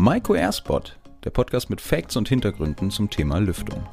Maiko Airspot, der Podcast mit Facts und Hintergründen zum Thema Lüftung.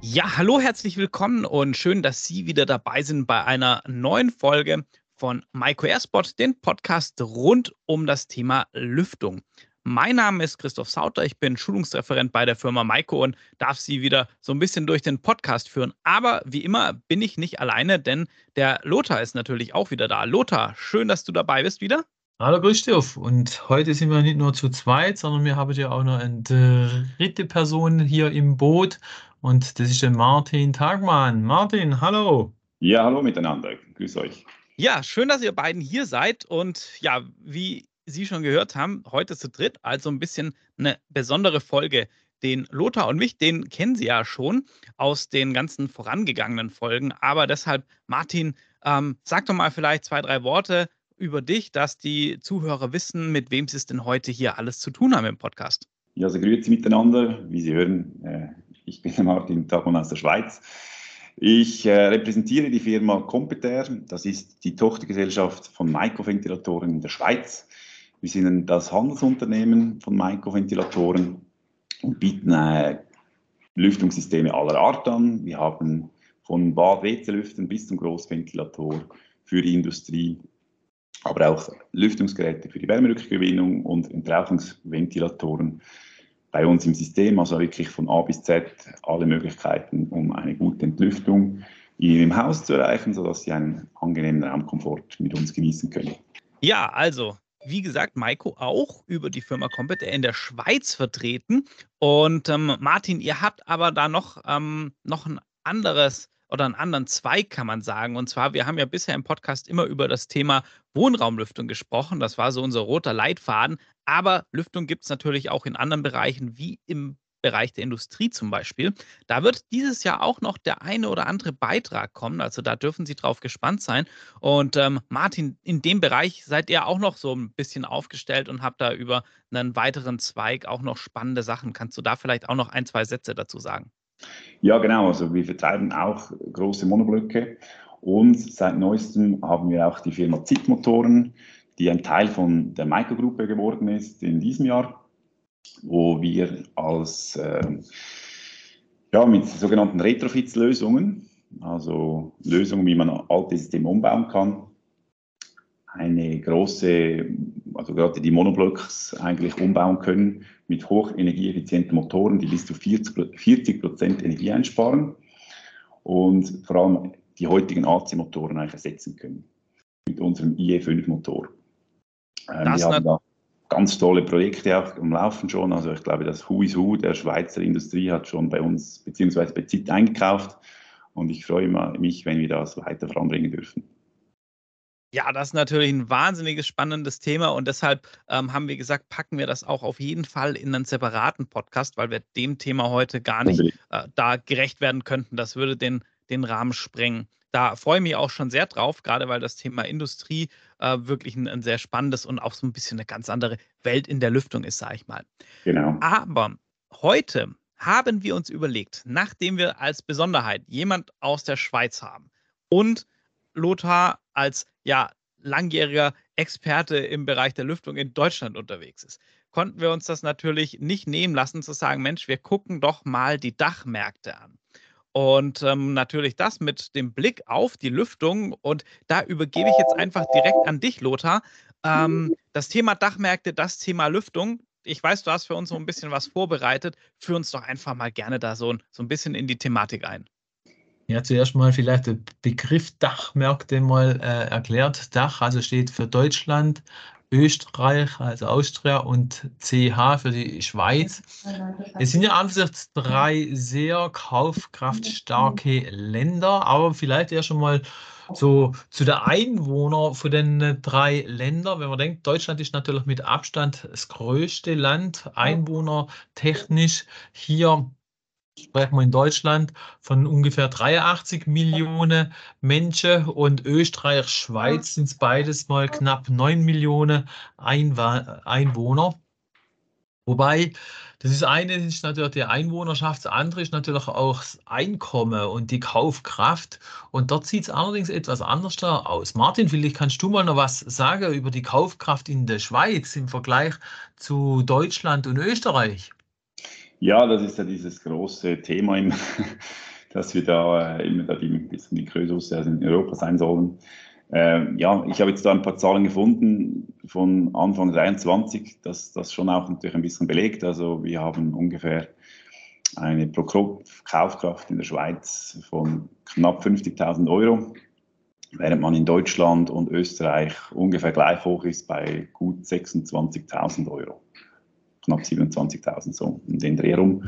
Ja, hallo, herzlich willkommen und schön, dass Sie wieder dabei sind bei einer neuen Folge von Maiko Airspot, den Podcast rund um das Thema Lüftung. Mein Name ist Christoph Sauter, ich bin Schulungsreferent bei der Firma Maiko und darf Sie wieder so ein bisschen durch den Podcast führen. Aber wie immer bin ich nicht alleine, denn der Lothar ist natürlich auch wieder da. Lothar, schön, dass du dabei bist wieder. Hallo Christoph, und heute sind wir nicht nur zu zweit, sondern wir haben ja auch noch eine dritte Person hier im Boot und das ist der Martin Tagmann. Martin, hallo. Ja, hallo miteinander. Grüß euch. Ja, schön, dass ihr beiden hier seid und ja, wie Sie schon gehört haben, heute zu dritt, also ein bisschen eine besondere Folge. Den Lothar und mich, den kennen Sie ja schon aus den ganzen vorangegangenen Folgen. Aber deshalb, Martin, ähm, sag doch mal vielleicht zwei, drei Worte über dich, dass die Zuhörer wissen, mit wem sie es denn heute hier alles zu tun haben im Podcast. Ja, also grüezi miteinander. Wie Sie hören, äh, ich bin Martin Tagmann aus der Schweiz. Ich äh, repräsentiere die Firma Competair. Das ist die Tochtergesellschaft von Maiko Ventilatoren in der Schweiz. Wir sind das Handelsunternehmen von Maiko Ventilatoren und bieten äh, Lüftungssysteme aller Art an. Wir haben von Bad-WC-Lüften bis zum Großventilator für die Industrie, aber auch Lüftungsgeräte für die Wärmerückgewinnung und Entrauchungsventilatoren bei uns im System, also wirklich von A bis Z alle Möglichkeiten, um eine gute Entlüftung in Ihrem Haus zu erreichen, sodass Sie einen angenehmen Raumkomfort mit uns genießen können. Ja, also wie gesagt, Maiko auch über die Firma Compet in der Schweiz vertreten. Und ähm, Martin, ihr habt aber da noch, ähm, noch ein anderes oder einen anderen Zweig, kann man sagen. Und zwar, wir haben ja bisher im Podcast immer über das Thema Wohnraumlüftung gesprochen. Das war so unser roter Leitfaden. Aber Lüftung gibt es natürlich auch in anderen Bereichen, wie im Bereich der Industrie zum Beispiel. Da wird dieses Jahr auch noch der eine oder andere Beitrag kommen. Also da dürfen Sie drauf gespannt sein. Und ähm, Martin, in dem Bereich seid ihr auch noch so ein bisschen aufgestellt und habt da über einen weiteren Zweig auch noch spannende Sachen. Kannst du da vielleicht auch noch ein, zwei Sätze dazu sagen? Ja, genau. Also wir vertreiben auch große Monoblöcke und seit neuestem haben wir auch die Firma ZIT-Motoren, die ein Teil von der Micro-Gruppe geworden ist in diesem Jahr wo wir als äh, ja, mit sogenannten Retrofits-Lösungen, also Lösungen, wie man alte Systeme umbauen kann, eine große, also gerade die Monoblocks eigentlich umbauen können mit hochenergieeffizienten Motoren, die bis zu 40 Prozent Energie einsparen und vor allem die heutigen AC-Motoren eigentlich ersetzen können mit unserem IE5-Motor. Ähm, das, haben da ganz tolle Projekte auch am Laufen schon. Also ich glaube, das Who is Who der Schweizer Industrie hat schon bei uns beziehungsweise bei ZIT eingekauft und ich freue mich, wenn wir das weiter voranbringen dürfen. Ja, das ist natürlich ein wahnsinniges spannendes Thema und deshalb ähm, haben wir gesagt, packen wir das auch auf jeden Fall in einen separaten Podcast, weil wir dem Thema heute gar nicht äh, da gerecht werden könnten. Das würde den, den Rahmen sprengen da freue ich mich auch schon sehr drauf, gerade weil das Thema Industrie äh, wirklich ein, ein, sehr spannendes und auch so ein bisschen eine ganz andere Welt in der Lüftung ist, sage ich mal. Genau. Aber heute haben wir uns überlegt, nachdem wir als Besonderheit jemand aus der Schweiz haben und Lothar als ja langjähriger Experte im Bereich der Lüftung in Deutschland unterwegs ist, konnten wir uns das natürlich nicht nehmen lassen zu sagen, Mensch, wir gucken doch mal die Dachmärkte an. Und ähm, natürlich das mit dem Blick auf die Lüftung. Und da übergebe ich jetzt einfach direkt an dich, Lothar. Ähm, das Thema Dachmärkte, das Thema Lüftung. Ich weiß, du hast für uns so ein bisschen was vorbereitet. Führ uns doch einfach mal gerne da so, so ein bisschen in die Thematik ein. Ja, zuerst mal vielleicht der Begriff Dachmärkte mal äh, erklärt. Dach, also steht für Deutschland, Österreich, also Austria und CH für die Schweiz. Es sind ja an sich drei sehr kaufkraftstarke Länder, aber vielleicht ja schon mal so zu der Einwohner von den drei Ländern. Wenn man denkt, Deutschland ist natürlich mit Abstand das größte Land, einwohnertechnisch. Hier sprechen wir in Deutschland von ungefähr 83 Millionen Menschen und Österreich, Schweiz sind es beides mal knapp 9 Millionen Einwohner. Wobei, das ist eine ist natürlich die Einwohnerschaft, das andere ist natürlich auch das Einkommen und die Kaufkraft. Und dort sieht es allerdings etwas anders da aus. Martin, vielleicht kannst du mal noch was sagen über die Kaufkraft in der Schweiz im Vergleich zu Deutschland und Österreich. Ja, das ist ja dieses große Thema, dass wir da äh, immer da die, bisschen die Größe in Europa sein sollen. Äh, ja, ich habe jetzt da ein paar Zahlen gefunden von Anfang 23, das das schon auch natürlich ein bisschen belegt. Also wir haben ungefähr eine Pro-Kopf-Kaufkraft in der Schweiz von knapp 50.000 Euro, während man in Deutschland und Österreich ungefähr gleich hoch ist bei gut 26.000 Euro. Knapp 27.000 so in den Dreh rum.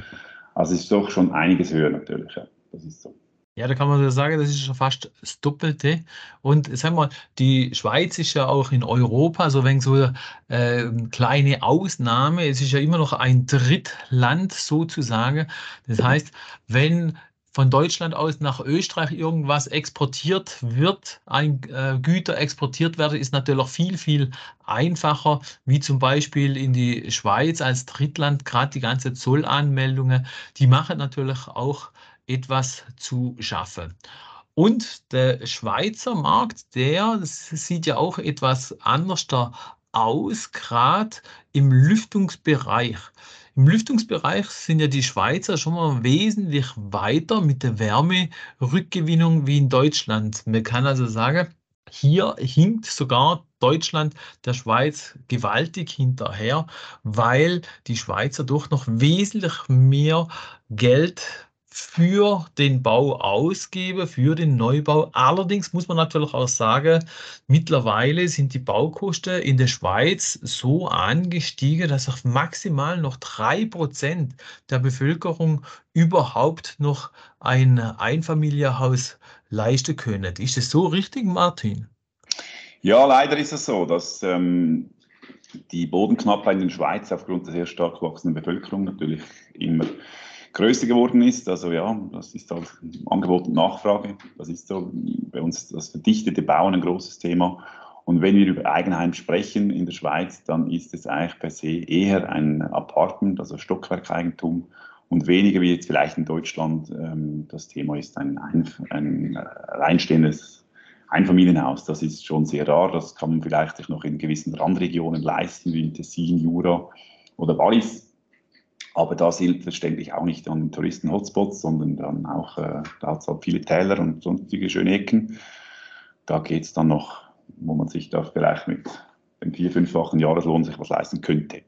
Also ist doch schon einiges höher natürlich. Ja. Das ist so. Ja, da kann man sagen, das ist schon fast das Doppelte. Und sag mal, die Schweiz ist ja auch in Europa so wenn so eine äh, kleine Ausnahme. Es ist ja immer noch ein Drittland sozusagen. Das heißt, wenn von Deutschland aus nach Österreich irgendwas exportiert wird, ein äh, Güter exportiert werden, ist natürlich viel, viel einfacher, wie zum Beispiel in die Schweiz als Drittland, gerade die ganze Zollanmeldungen, die machen natürlich auch etwas zu schaffen. Und der Schweizer Markt, der sieht ja auch etwas anders aus, gerade im Lüftungsbereich. Im Lüftungsbereich sind ja die Schweizer schon mal wesentlich weiter mit der Wärmerückgewinnung wie in Deutschland. Man kann also sagen, hier hinkt sogar Deutschland der Schweiz gewaltig hinterher, weil die Schweizer doch noch wesentlich mehr Geld für den Bau ausgebe, für den Neubau. Allerdings muss man natürlich auch sagen, mittlerweile sind die Baukosten in der Schweiz so angestiegen, dass auch maximal noch drei Prozent der Bevölkerung überhaupt noch ein Einfamilienhaus leisten können. Ist es so richtig, Martin? Ja, leider ist es so, dass ähm, die Bodenknappheit in der Schweiz aufgrund der sehr stark wachsenden Bevölkerung natürlich immer größer geworden ist. Also ja, das ist halt Angebot und Nachfrage. Das ist so bei uns das verdichtete Bauen ein großes Thema. Und wenn wir über Eigenheim sprechen in der Schweiz, dann ist es eigentlich per se eher ein Apartment, also Stockwerkeigentum und weniger wie jetzt vielleicht in Deutschland. Ähm, das Thema ist ein, ein, ein reinstehendes Einfamilienhaus. Das ist schon sehr rar. Das kann man vielleicht sich noch in gewissen Randregionen leisten, wie in Tessin, Jura oder Wallis. Aber da selbstverständlich auch nicht an Touristen-Hotspots, sondern dann auch, äh, da hat es halt viele Täler und sonstige schöne Ecken. Da geht es dann noch, wo man sich da vielleicht mit dem vier-, fünffachen Jahreslohn sich was leisten könnte.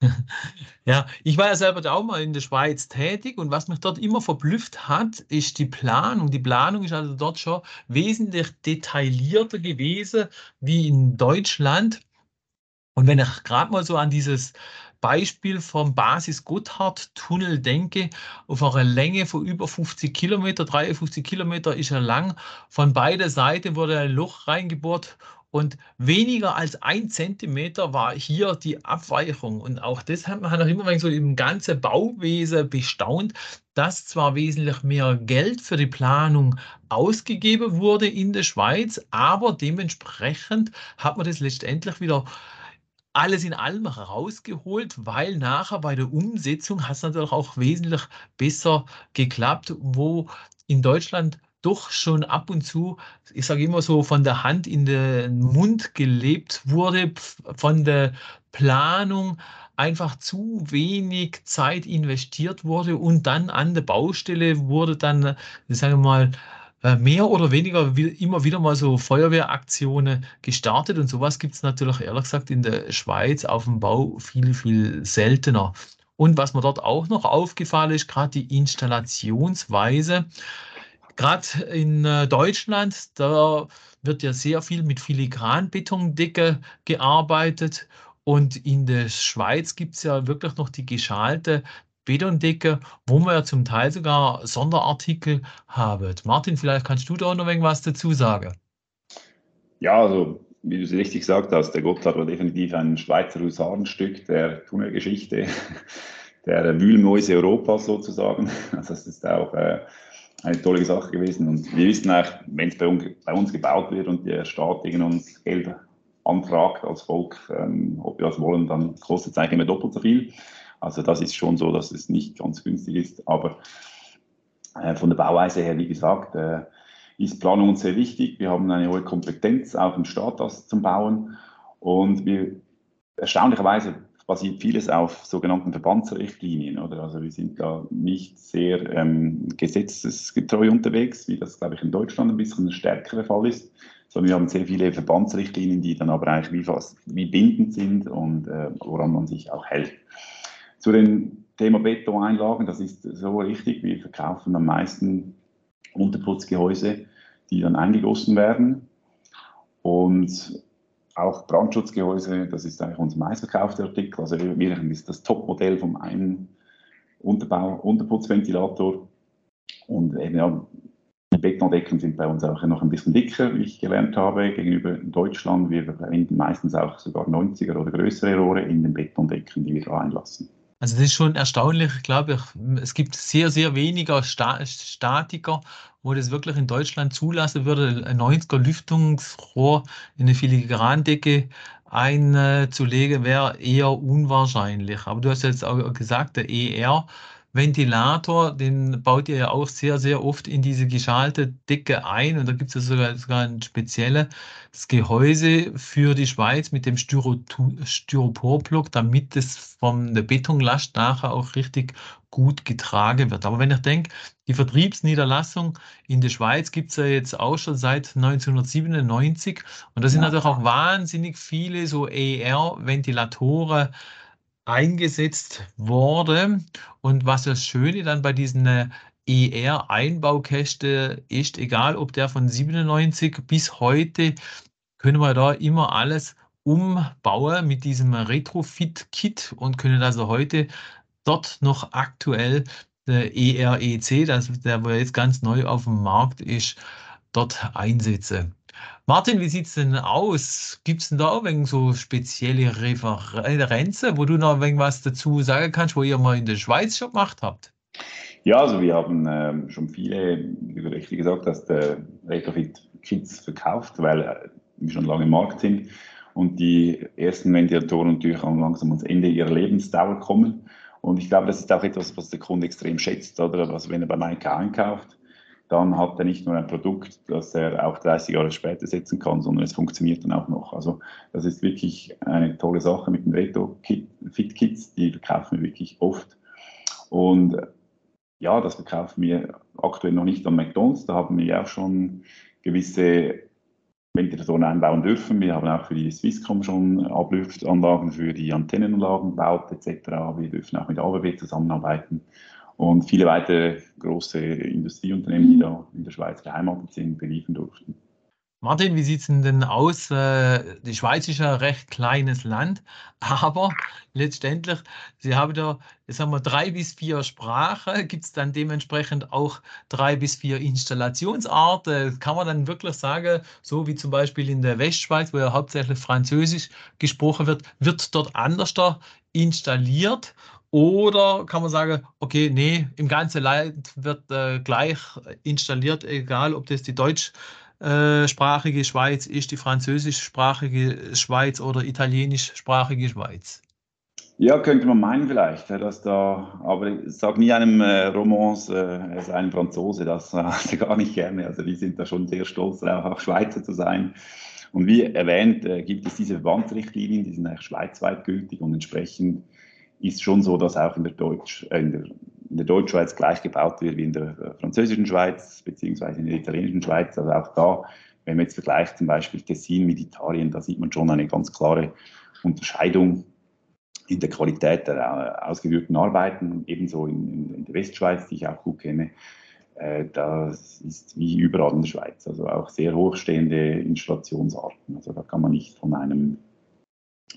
Ja, ich war ja selber auch mal in der Schweiz tätig und was mich dort immer verblüfft hat, ist die Planung. Die Planung ist also dort schon wesentlich detaillierter gewesen wie in Deutschland. Und wenn ich gerade mal so an dieses Beispiel vom Basis-Gotthard-Tunnel denke, auf einer Länge von über 50 Kilometer, 53 Kilometer ist er lang. Von beiden Seiten wurde ein Loch reingebohrt und weniger als ein Zentimeter war hier die Abweichung. Und auch das hat man immer so im ganzen Bauwesen bestaunt, dass zwar wesentlich mehr Geld für die Planung ausgegeben wurde in der Schweiz, aber dementsprechend hat man das letztendlich wieder alles in allem rausgeholt, weil nachher bei der Umsetzung hat es natürlich auch wesentlich besser geklappt, wo in Deutschland doch schon ab und zu, ich sage immer so, von der Hand in den Mund gelebt wurde, von der Planung einfach zu wenig Zeit investiert wurde und dann an der Baustelle wurde dann, sagen wir mal, mehr oder weniger immer wieder mal so Feuerwehraktionen gestartet und sowas gibt es natürlich ehrlich gesagt in der Schweiz auf dem Bau viel, viel seltener. Und was mir dort auch noch aufgefallen ist, gerade die Installationsweise. Gerade in äh, Deutschland, da wird ja sehr viel mit Filigranbetondecke gearbeitet. Und in der Schweiz gibt es ja wirklich noch die geschalte Betondecke, wo wir ja zum Teil sogar Sonderartikel haben. Martin, vielleicht kannst du da noch irgendwas dazu sagen. Ja, also wie du es richtig gesagt hast, der Gotthard war definitiv ein Schweizer Husarenstück der Tunnelgeschichte, der Wühlmäuse Europas sozusagen. Also das ist auch äh, eine tolle Sache gewesen. Und wir wissen auch, wenn es bei, uns gebaut wird und der Staat uns Geld anfragt als Volk, ähm, ob wir das wollen, dann kostet es eigentlich immer doppelt so viel. Also das ist schon so, dass es nicht ganz günstig ist. Aber äh, von der Bauweise her, wie gesagt, äh, ist Planung uns sehr wichtig. Wir haben eine hohe Kompetenz, auch im Staat das zum Bauen. Und wir erstaunlicherweise basiert vieles auf sogenannten Verbandsrichtlinien. Oder? Also wir sind da nicht sehr ähm, gesetzesgetreu unterwegs, wie das, glaube ich, in Deutschland ein bisschen ein stärkerer Fall ist, sondern wir haben sehr viele Verbandsrichtlinien, die dann aber eigentlich wie, fast, wie bindend sind und äh, woran man sich auch hält. Zu dem Thema Betoneinlagen, das ist so richtig, wir verkaufen am meisten Unterputzgehäuse, die dann eingegossen werden. Und auch Brandschutzgehäuse, das ist eigentlich unser meistverkaufter Artikel. Also wir ist das Topmodell vom einen Unterbau, Unterputzventilator. Und eben, ja, die Betondecken sind bei uns auch noch ein bisschen dicker, wie ich gelernt habe, gegenüber Deutschland. Wir verwenden meistens auch sogar 90er oder größere Rohre in den Betondecken, die wir da einlassen. Also das ist schon erstaunlich, glaube ich. Es gibt sehr, sehr weniger Statiker wo das wirklich in Deutschland zulassen würde, ein 90er Lüftungsrohr in eine Filigrandecke einzulegen, wäre eher unwahrscheinlich. Aber du hast jetzt auch gesagt, der ER Ventilator, den baut ihr ja auch sehr, sehr oft in diese geschalte Decke ein. Und da gibt es sogar, sogar ein spezielles Gehäuse für die Schweiz mit dem Styroporblock, damit es von der Betonlast nachher auch richtig gut getragen wird. Aber wenn ich denke, die Vertriebsniederlassung in der Schweiz gibt es ja jetzt auch schon seit 1997 und da sind ja. natürlich auch wahnsinnig viele so ER-Ventilatoren eingesetzt worden. Und was das Schöne dann bei diesen äh, ER-Einbaukäste ist, egal ob der von 97 bis heute, können wir da immer alles umbauen mit diesem Retrofit-Kit und können also heute dort noch aktuell der EREC, das, der jetzt ganz neu auf dem Markt ist, dort einsetzen. Martin, wie sieht es denn aus? Gibt es denn da auch so spezielle Referenzen, wo du noch was dazu sagen kannst, wo ihr mal in der Schweiz schon gemacht habt? Ja, also wir haben ähm, schon viele, wie richtig gesagt hast, äh, Retrofit-Kits verkauft, weil äh, wir schon lange im Markt sind und die ersten Ventilatoren natürlich auch langsam ans Ende ihrer Lebensdauer kommen. Und ich glaube, das ist auch etwas, was der Kunde extrem schätzt, oder? Also wenn er bei Maika einkauft, dann hat er nicht nur ein Produkt, das er auch 30 Jahre später setzen kann, sondern es funktioniert dann auch noch. Also das ist wirklich eine tolle Sache mit den Retro-Fit-Kits, die verkaufen wir wirklich oft. Und ja, das verkaufen wir aktuell noch nicht an McDonalds, da haben wir auch schon gewisse Ventilatoren einbauen dürfen. Wir haben auch für die Swisscom schon Ablüftanlagen für die Antennenanlagen gebaut etc. Wir dürfen auch mit ABB zusammenarbeiten und viele weitere große Industrieunternehmen, die da in der Schweiz beheimatet sind, beliefern durften. Martin, wie sieht es denn aus? Äh, die Schweiz ist ja ein recht kleines Land, aber letztendlich, Sie haben da, sagen wir, drei bis vier Sprachen. Gibt es dann dementsprechend auch drei bis vier Installationsarten? Kann man dann wirklich sagen, so wie zum Beispiel in der Westschweiz, wo ja hauptsächlich Französisch gesprochen wird, wird dort anders installiert? Oder kann man sagen, okay, nee, im ganzen Land wird äh, gleich installiert, egal ob das die deutschsprachige Schweiz ist, die französischsprachige Schweiz oder italienischsprachige Schweiz? Ja, könnte man meinen vielleicht, dass da, aber ich sage nie einem äh, Romance, äh, er ist ein Franzose, das äh, gar nicht gerne. Also die sind da schon sehr stolz darauf, auch Schweizer zu sein. Und wie erwähnt, äh, gibt es diese Verbandsrichtlinien, die sind eigentlich schweizweit gültig und entsprechend ist schon so, dass auch in der, Deutsch, äh, in der, in der Deutschschweiz gleich gebaut wird wie in der äh, französischen Schweiz, beziehungsweise in der italienischen Schweiz. Also auch da, wenn man jetzt vergleicht zum Beispiel Tessin mit Italien, da sieht man schon eine ganz klare Unterscheidung in der Qualität der äh, ausgeführten Arbeiten, ebenso in, in, der Westschweiz, die ich auch gut kenne. Äh, das ist wie überall in der Schweiz, also auch sehr hochstehende Installationsarten. Also da kann man nicht von einem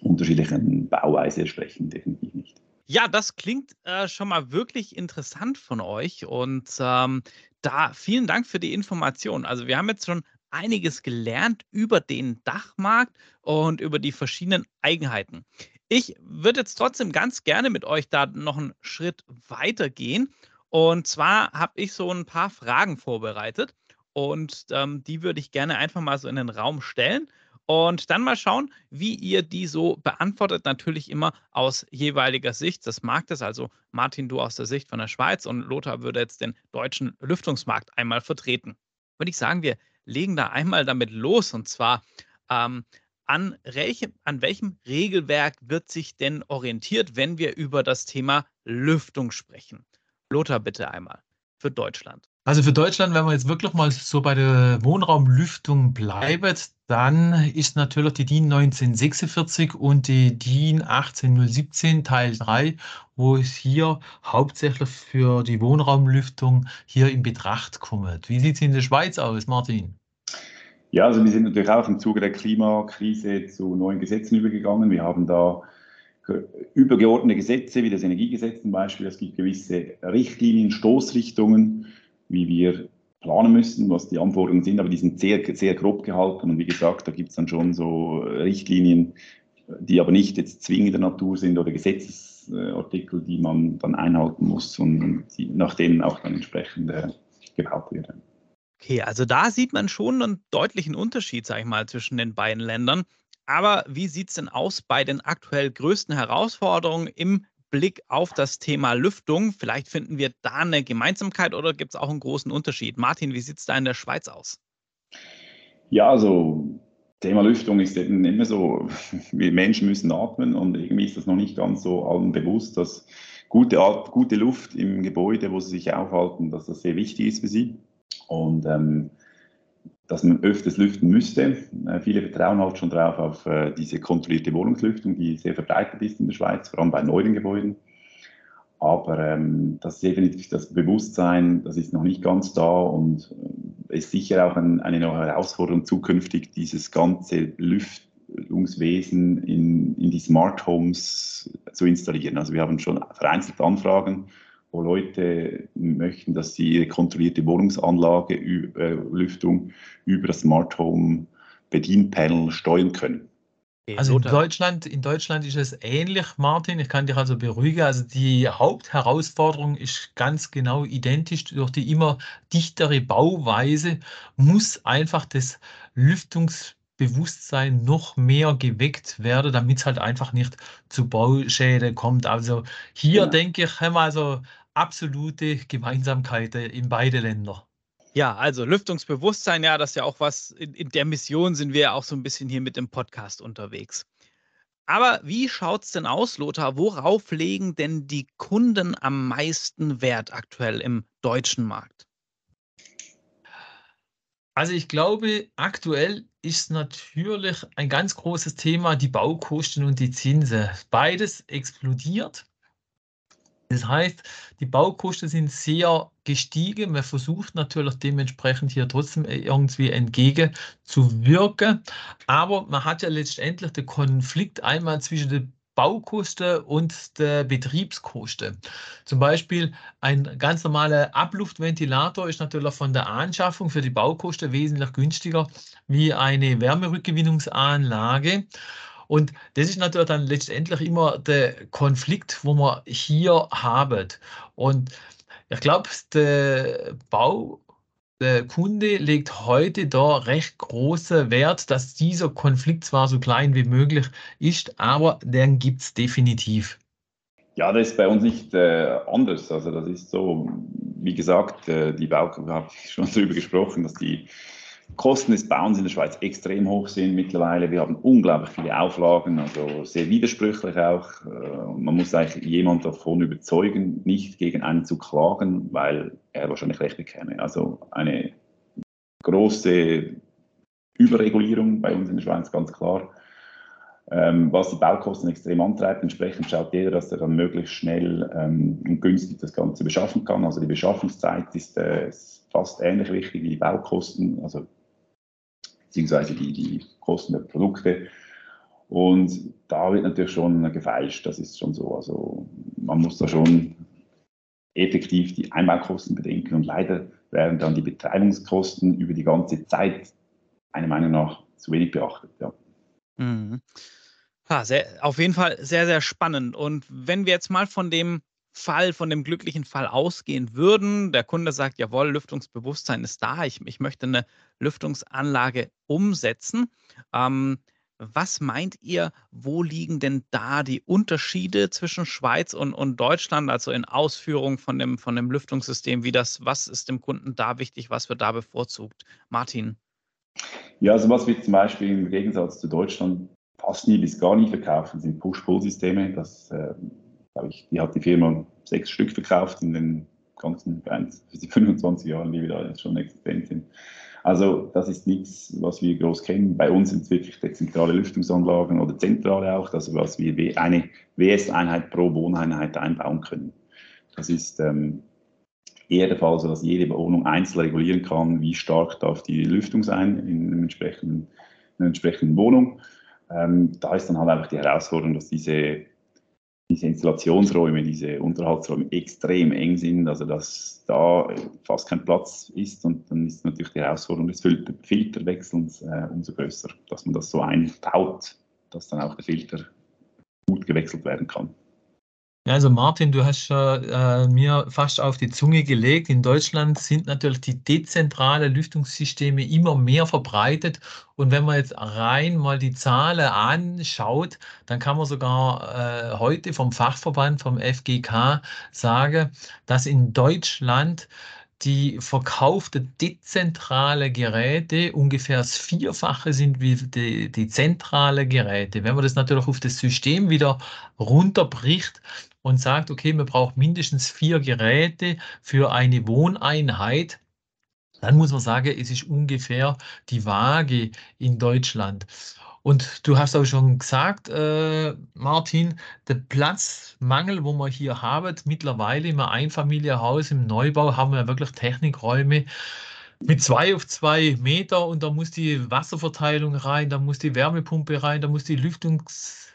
unterschiedlichen Bauweise sprechen, definitiv nicht. Ja, das klingt äh, schon mal wirklich interessant von euch und ähm, da vielen Dank für die Information. Also wir haben jetzt schon einiges gelernt über den Dachmarkt und über die verschiedenen Eigenheiten. Ich würde jetzt trotzdem ganz gerne mit euch da noch einen Schritt weiter gehen. Und zwar habe ich so ein paar Fragen vorbereitet und ähm, die würde ich gerne einfach mal so in den Raum stellen. Und dann mal schauen, wie ihr die so beantwortet. Natürlich immer aus jeweiliger Sicht des Marktes. Also Martin, du aus der Sicht von der Schweiz und Lothar würde jetzt den deutschen Lüftungsmarkt einmal vertreten. Würde ich sagen, wir legen da einmal damit los und zwar ähm, an, welchem, an welchem Regelwerk wird sich denn orientiert, wenn wir über das Thema Lüftung sprechen? Lothar, bitte einmal für Deutschland. Also für Deutschland, wenn man jetzt wirklich mal so bei der Wohnraumlüftung bleibt, dann ist natürlich die DIN 1946 und die DIN 18017 Teil 3, wo es hier hauptsächlich für die Wohnraumlüftung hier in Betracht kommt. Wie sieht es in der Schweiz aus, Martin? Ja, also wir sind natürlich auch im Zuge der Klimakrise zu neuen Gesetzen übergegangen. Wir haben da übergeordnete Gesetze, wie das Energiegesetz zum Beispiel. Es gibt gewisse Richtlinien, Stoßrichtungen, wie wir planen müssen, was die Anforderungen sind, aber die sind sehr, sehr grob gehalten. Und wie gesagt, da gibt es dann schon so Richtlinien, die aber nicht jetzt zwingender Natur sind oder Gesetzesartikel, die man dann einhalten muss und die, nach denen auch dann entsprechend äh, gebaut werden. Okay, also da sieht man schon einen deutlichen Unterschied, sage ich mal, zwischen den beiden Ländern. Aber wie sieht es denn aus bei den aktuell größten Herausforderungen im Blick auf das Thema Lüftung? Vielleicht finden wir da eine Gemeinsamkeit oder gibt es auch einen großen Unterschied? Martin, wie sieht es da in der Schweiz aus? Ja, also Thema Lüftung ist eben immer so, wir Menschen müssen atmen und irgendwie ist das noch nicht ganz so allen bewusst, dass gute, gute Luft im Gebäude, wo sie sich aufhalten, dass das sehr wichtig ist für sie. Und ähm, dass man öfters lüften müsste. Äh, viele vertrauen halt schon drauf auf äh, diese kontrollierte Wohnungslüftung, die sehr verbreitet ist in der Schweiz, vor allem bei neuen Gebäuden. Aber ähm, das ist definitiv das Bewusstsein, das ist noch nicht ganz da und äh, ist sicher auch ein, eine Herausforderung zukünftig, dieses ganze Lüftungswesen in, in die Smart Homes zu installieren. Also wir haben schon vereinzelt Anfragen wo Leute möchten, dass sie ihre kontrollierte Wohnungsanlage, äh, Lüftung über das Smart Home Bedienpanel steuern können. Also in Deutschland, in Deutschland ist es ähnlich, Martin. Ich kann dich also beruhigen. Also die Hauptherausforderung ist ganz genau identisch. Durch die immer dichtere Bauweise muss einfach das Lüftungsbewusstsein noch mehr geweckt werden, damit es halt einfach nicht zu Bauschäden kommt. Also hier ja. denke ich, haben wir also absolute Gemeinsamkeiten in beide Länder. Ja, also Lüftungsbewusstsein, ja, das ist ja auch was, in, in der Mission sind wir ja auch so ein bisschen hier mit dem Podcast unterwegs. Aber wie schaut es denn aus, Lothar? Worauf legen denn die Kunden am meisten Wert aktuell im deutschen Markt? Also ich glaube, aktuell ist natürlich ein ganz großes Thema die Baukosten und die Zinsen. Beides explodiert. Das heißt, die Baukosten sind sehr gestiegen. Man versucht natürlich dementsprechend hier trotzdem irgendwie entgegenzuwirken. Aber man hat ja letztendlich den Konflikt einmal zwischen den Baukosten und der Betriebskosten. Zum Beispiel ein ganz normaler Abluftventilator ist natürlich von der Anschaffung für die Baukosten wesentlich günstiger wie eine Wärmerückgewinnungsanlage. Und das ist natürlich dann letztendlich immer der Konflikt, wo wir hier haben. Und ich glaube, der Bau, der Kunde legt heute da recht großen Wert, dass dieser Konflikt zwar so klein wie möglich ist, aber den gibt es definitiv. Ja, das ist bei uns nicht äh, anders. Also das ist so, wie gesagt, äh, die Bau, habe ich schon darüber gesprochen, dass die Kosten des Bauens in der Schweiz extrem hoch sind mittlerweile. Wir haben unglaublich viele Auflagen, also sehr widersprüchlich auch. Äh, man muss eigentlich jemand davon überzeugen, nicht gegen einen zu klagen, weil er wahrscheinlich recht bekäme. Also eine große Überregulierung bei uns in der Schweiz, ganz klar. Ähm, was die Baukosten extrem antreibt. Entsprechend schaut jeder, dass er dann möglichst schnell ähm, und günstig das Ganze beschaffen kann. Also die Beschaffungszeit ist, äh, fast ähnlich wichtig wie die Baukosten. Also beziehungsweise die, die Kosten der Produkte. Und da wird natürlich schon gefeilscht, das ist schon so. Also man muss da schon effektiv die Einbaukosten bedenken und leider werden dann die Betreibungskosten über die ganze Zeit meiner Meinung nach zu wenig beachtet. Ja. Mhm. Ja, sehr, auf jeden Fall sehr, sehr spannend. Und wenn wir jetzt mal von dem Fall, von dem glücklichen Fall ausgehen würden, der Kunde sagt, jawohl, Lüftungsbewusstsein ist da, ich, ich möchte eine Lüftungsanlage umsetzen. Ähm, was meint ihr, wo liegen denn da die Unterschiede zwischen Schweiz und, und Deutschland, also in Ausführung von dem, von dem Lüftungssystem, wie das, was ist dem Kunden da wichtig, was wird da bevorzugt? Martin. Ja, also was wir zum Beispiel im Gegensatz zu Deutschland fast nie bis gar nie verkaufen, sind Push-Pull-Systeme. Das, äh, ich, die hat die Firma sechs Stück verkauft in den ganzen 25 Jahren, die wir da jetzt schon existent sind. Also das ist nichts, was wir groß kennen. Bei uns sind es wirklich dezentrale Lüftungsanlagen oder zentrale auch, also was wir eine WS-Einheit pro Wohneinheit einbauen können. Das ist ähm, eher der Fall, so dass jede Wohnung einzeln regulieren kann, wie stark darf die Lüftung sein in, einer entsprechenden, in einer entsprechenden Wohnung. Ähm, da ist dann halt einfach die Herausforderung, dass diese diese Installationsräume, diese Unterhaltsräume extrem eng sind, also dass da fast kein Platz ist und dann ist natürlich die Herausforderung des Filterwechselns äh, umso größer, dass man das so einbaut, dass dann auch der Filter gut gewechselt werden kann. Ja, also Martin, du hast äh, mir fast auf die Zunge gelegt. In Deutschland sind natürlich die dezentrale Lüftungssysteme immer mehr verbreitet. Und wenn man jetzt rein mal die Zahlen anschaut, dann kann man sogar äh, heute vom Fachverband, vom FGK sagen, dass in Deutschland die verkaufte dezentrale Geräte ungefähr das Vierfache sind wie die, die zentrale Geräte. Wenn man das natürlich auf das System wieder runterbricht und sagt, okay, man braucht mindestens vier Geräte für eine Wohneinheit, dann muss man sagen, es ist ungefähr die Waage in Deutschland. Und du hast auch schon gesagt, äh, Martin, der Platzmangel, wo wir hier haben, mittlerweile im Einfamilienhaus im Neubau haben wir wirklich Technikräume mit zwei auf zwei Meter und da muss die Wasserverteilung rein, da muss die Wärmepumpe rein, da muss die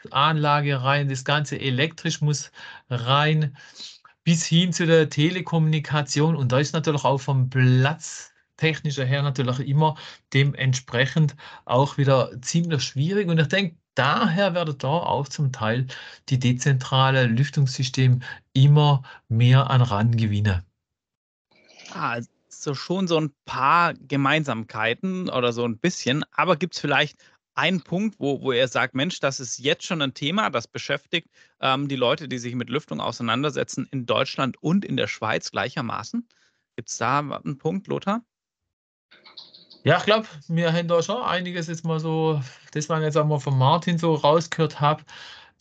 Lüftungsanlage rein, das Ganze elektrisch muss rein, bis hin zu der Telekommunikation und da ist natürlich auch vom Platz technischer her natürlich immer dementsprechend auch wieder ziemlich schwierig. Und ich denke, daher werden da auch zum Teil die dezentrale Lüftungssysteme immer mehr an Rang gewinnen. Also schon so ein paar Gemeinsamkeiten oder so ein bisschen, aber gibt es vielleicht einen Punkt, wo, wo er sagt, Mensch, das ist jetzt schon ein Thema, das beschäftigt ähm, die Leute, die sich mit Lüftung auseinandersetzen, in Deutschland und in der Schweiz gleichermaßen? Gibt es da einen Punkt, Lothar? Ja, ich glaube, wir haben da schon einiges jetzt mal so, das man jetzt einmal von Martin so rausgehört habe.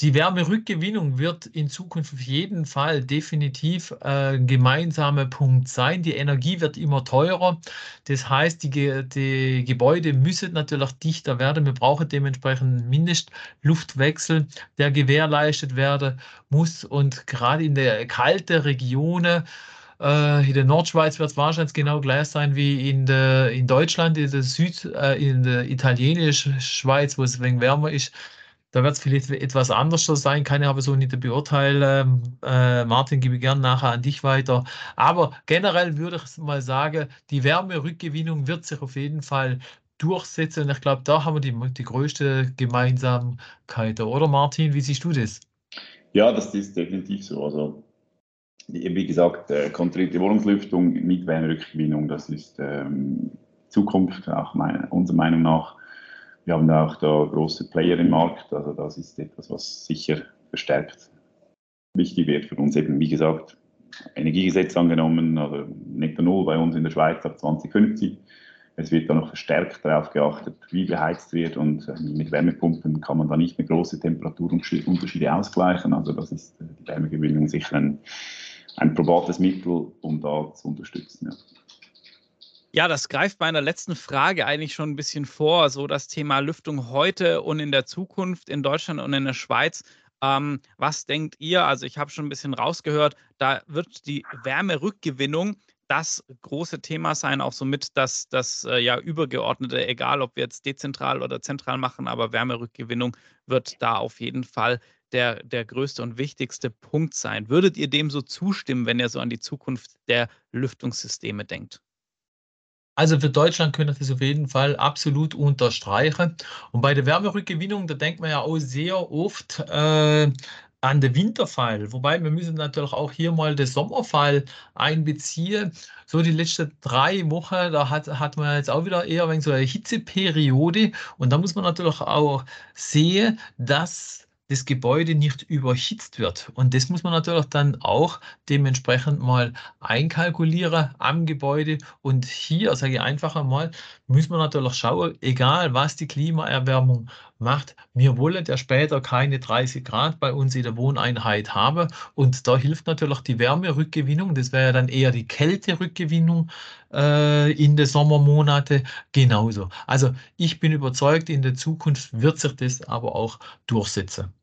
Die Wärmerückgewinnung wird in Zukunft auf jeden Fall definitiv äh, ein gemeinsamer Punkt sein. Die Energie wird immer teurer. Das heißt, die, die Gebäude müssen natürlich dichter werden. Wir brauchen dementsprechend Mindestluftwechsel, der gewährleistet werden muss. Und gerade in der kalten Regionen, äh, in der Nordschweiz wird es wahrscheinlich genau gleich sein wie in, der, in Deutschland, in der Süd, äh, in der italienischen Schweiz, wo es wenig wärmer ist. Da wird es vielleicht etwas anders sein, kann ich aber so nicht beurteilen. Äh, Martin, gebe ich gerne nachher an dich weiter. Aber generell würde ich mal sagen, die Wärmerückgewinnung wird sich auf jeden Fall durchsetzen. Und ich glaube, da haben wir die, die größte Gemeinsamkeit. Oder Martin, wie siehst du das? Ja, das ist definitiv so. Also wie gesagt, äh, kontrollierte Wohnungslüftung mit Wärmerückgewinnung, das ist ähm, Zukunft, auch meine, unserer Meinung nach. Wir haben auch da große Player im Markt, also das ist etwas, was sicher verstärkt wichtig wird für uns. Eben, wie gesagt, Energiegesetz angenommen, also netto null bei uns in der Schweiz ab 2050. Es wird da noch verstärkt darauf geachtet, wie beheizt wird und äh, mit Wärmepumpen kann man da nicht mehr große Temperaturunterschiede ausgleichen. Also das ist äh, die Wärmegewinnung sicher ein ein probates Mittel, um da zu unterstützen. Ja. Ja, das greift meiner letzten Frage eigentlich schon ein bisschen vor, so das Thema Lüftung heute und in der Zukunft in Deutschland und in der Schweiz. Ähm, was denkt ihr? Also ich habe schon ein bisschen rausgehört, da wird die Wärmerückgewinnung das große Thema sein, auch somit das, das äh, ja übergeordnete, egal ob wir jetzt dezentral oder zentral machen, aber Wärmerückgewinnung wird da auf jeden Fall der, der größte und wichtigste Punkt sein. Würdet ihr dem so zustimmen, wenn ihr so an die Zukunft der Lüftungssysteme denkt? Also für Deutschland können das auf jeden Fall absolut unterstreichen. Und bei der Wärmerückgewinnung, da denkt man ja auch sehr oft äh, an den Winterfall. Wobei wir müssen natürlich auch hier mal den Sommerfall einbeziehen. So die letzten drei Wochen, da hat, hat man jetzt auch wieder eher so eine Hitzeperiode. Und da muss man natürlich auch sehen, dass das Gebäude nicht überhitzt wird. Und das muss man natürlich dann auch dementsprechend mal einkalkulieren am Gebäude. Und hier, sage ich einfach einmal, muss man natürlich schauen, egal was die Klimaerwärmung macht, wir wollen ja später keine 30 Grad bei uns in der Wohneinheit haben. Und da hilft natürlich die Wärmerückgewinnung. Das wäre ja dann eher die Kälterückgewinnung äh, in den Sommermonate genauso. Also ich bin überzeugt, in der Zukunft wird sich das aber auch durchsetzen.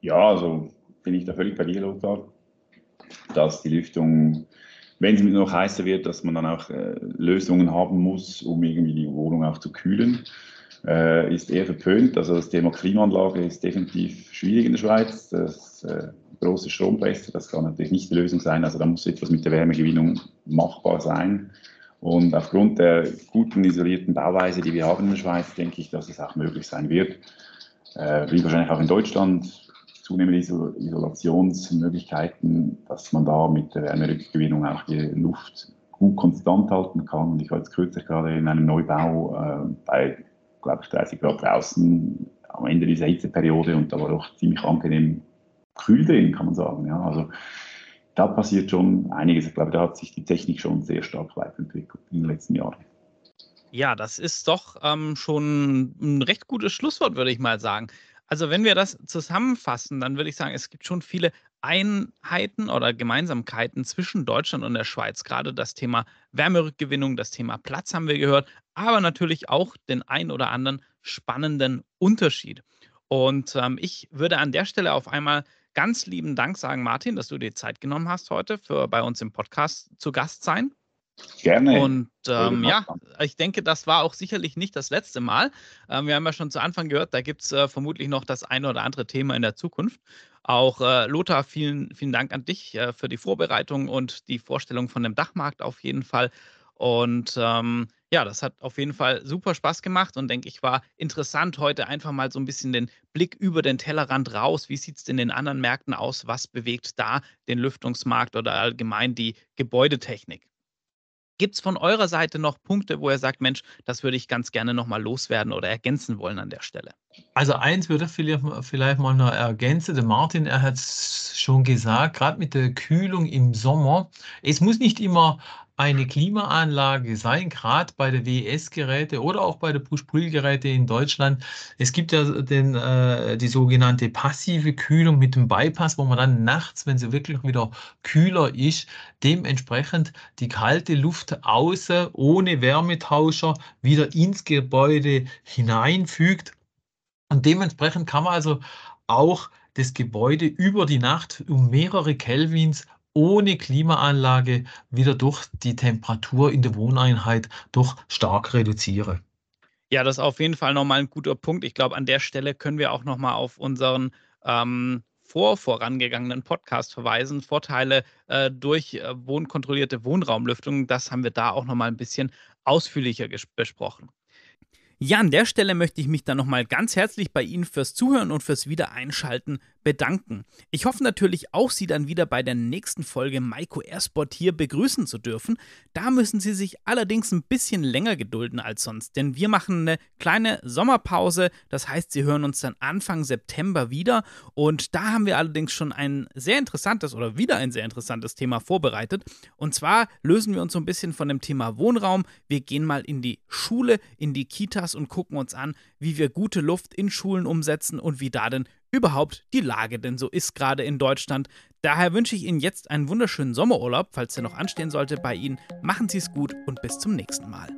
Ja, also bin ich da völlig bei dir, Lothar, dass die Lüftung, wenn sie noch heißer wird, dass man dann auch äh, Lösungen haben muss, um irgendwie die Wohnung auch zu kühlen. Äh, ist eher verpönt. Also das Thema Klimaanlage ist definitiv schwierig in der Schweiz. Das äh, große Strompreise, das kann natürlich nicht die Lösung sein. Also da muss etwas mit der Wärmegewinnung machbar sein. Und aufgrund der guten isolierten Bauweise, die wir haben in der Schweiz, denke ich, dass es auch möglich sein wird äh, wie wahrscheinlich auch in Deutschland, zunehmende Isolationsmöglichkeiten, dass man da mit der Wärmerückgewinnung auch die Luft gut konstant halten kann. Und ich war jetzt kürzlich gerade in einem Neubau äh, bei, glaube ich, 30 Grad draußen am Ende dieser Hitzeperiode und da war doch ziemlich angenehm kühl drin, kann man sagen. Ja, also da passiert schon einiges. Ich glaube, da hat sich die Technik schon sehr stark weiterentwickelt in den letzten Jahren. Ja, das ist doch ähm, schon ein recht gutes Schlusswort, würde ich mal sagen. Also wenn wir das zusammenfassen, dann würde ich sagen, es gibt schon viele Einheiten oder Gemeinsamkeiten zwischen Deutschland und der Schweiz. Gerade das Thema Wärmerückgewinnung, das Thema Platz haben wir gehört, aber natürlich auch den ein oder anderen spannenden Unterschied. Und ähm, ich würde an der Stelle auf einmal ganz lieben Dank sagen, Martin, dass du dir Zeit genommen hast heute für bei uns im Podcast zu Gast sein. Gerne. Und ähm, ja, ich denke, das war auch sicherlich nicht das letzte Mal. Ähm, wir haben ja schon zu Anfang gehört, da gibt es äh, vermutlich noch das eine oder andere Thema in der Zukunft. Auch äh, Lothar, vielen, vielen Dank an dich äh, für die Vorbereitung und die Vorstellung von dem Dachmarkt auf jeden Fall. Und ähm, ja, das hat auf jeden Fall super Spaß gemacht und denke ich, war interessant heute einfach mal so ein bisschen den Blick über den Tellerrand raus. Wie sieht es in den anderen Märkten aus? Was bewegt da den Lüftungsmarkt oder allgemein die Gebäudetechnik? Gibt es von eurer Seite noch Punkte, wo ihr sagt, Mensch, das würde ich ganz gerne nochmal loswerden oder ergänzen wollen an der Stelle? Also eins würde ich vielleicht mal noch ergänzen. Der Martin, er hat es schon gesagt, gerade mit der Kühlung im Sommer. Es muss nicht immer eine Klimaanlage sein, gerade bei der WS-Geräte oder auch bei der Push-Pull-Geräte in Deutschland. Es gibt ja den, äh, die sogenannte passive Kühlung mit dem Bypass, wo man dann nachts, wenn sie wirklich wieder kühler ist, dementsprechend die kalte Luft außen ohne Wärmetauscher wieder ins Gebäude hineinfügt. Und dementsprechend kann man also auch das Gebäude über die Nacht um mehrere Kelvins ohne Klimaanlage wieder durch die Temperatur in der Wohneinheit doch stark reduziere. Ja, das ist auf jeden Fall nochmal ein guter Punkt. Ich glaube, an der Stelle können wir auch nochmal auf unseren ähm, vor vorangegangenen Podcast verweisen. Vorteile äh, durch äh, wohnkontrollierte Wohnraumlüftung, das haben wir da auch nochmal ein bisschen ausführlicher besprochen. Ja, an der Stelle möchte ich mich dann nochmal ganz herzlich bei Ihnen fürs Zuhören und fürs Wiedereinschalten bedanken. Ich hoffe natürlich auch, Sie dann wieder bei der nächsten Folge Maiko Airsport hier begrüßen zu dürfen. Da müssen Sie sich allerdings ein bisschen länger gedulden als sonst, denn wir machen eine kleine Sommerpause. Das heißt, Sie hören uns dann Anfang September wieder und da haben wir allerdings schon ein sehr interessantes oder wieder ein sehr interessantes Thema vorbereitet. Und zwar lösen wir uns so ein bisschen von dem Thema Wohnraum. Wir gehen mal in die Schule, in die Kitas und gucken uns an, wie wir gute Luft in Schulen umsetzen und wie da denn überhaupt die Lage denn so ist gerade in Deutschland. Daher wünsche ich Ihnen jetzt einen wunderschönen Sommerurlaub, falls der noch anstehen sollte bei Ihnen. Machen Sie es gut und bis zum nächsten Mal.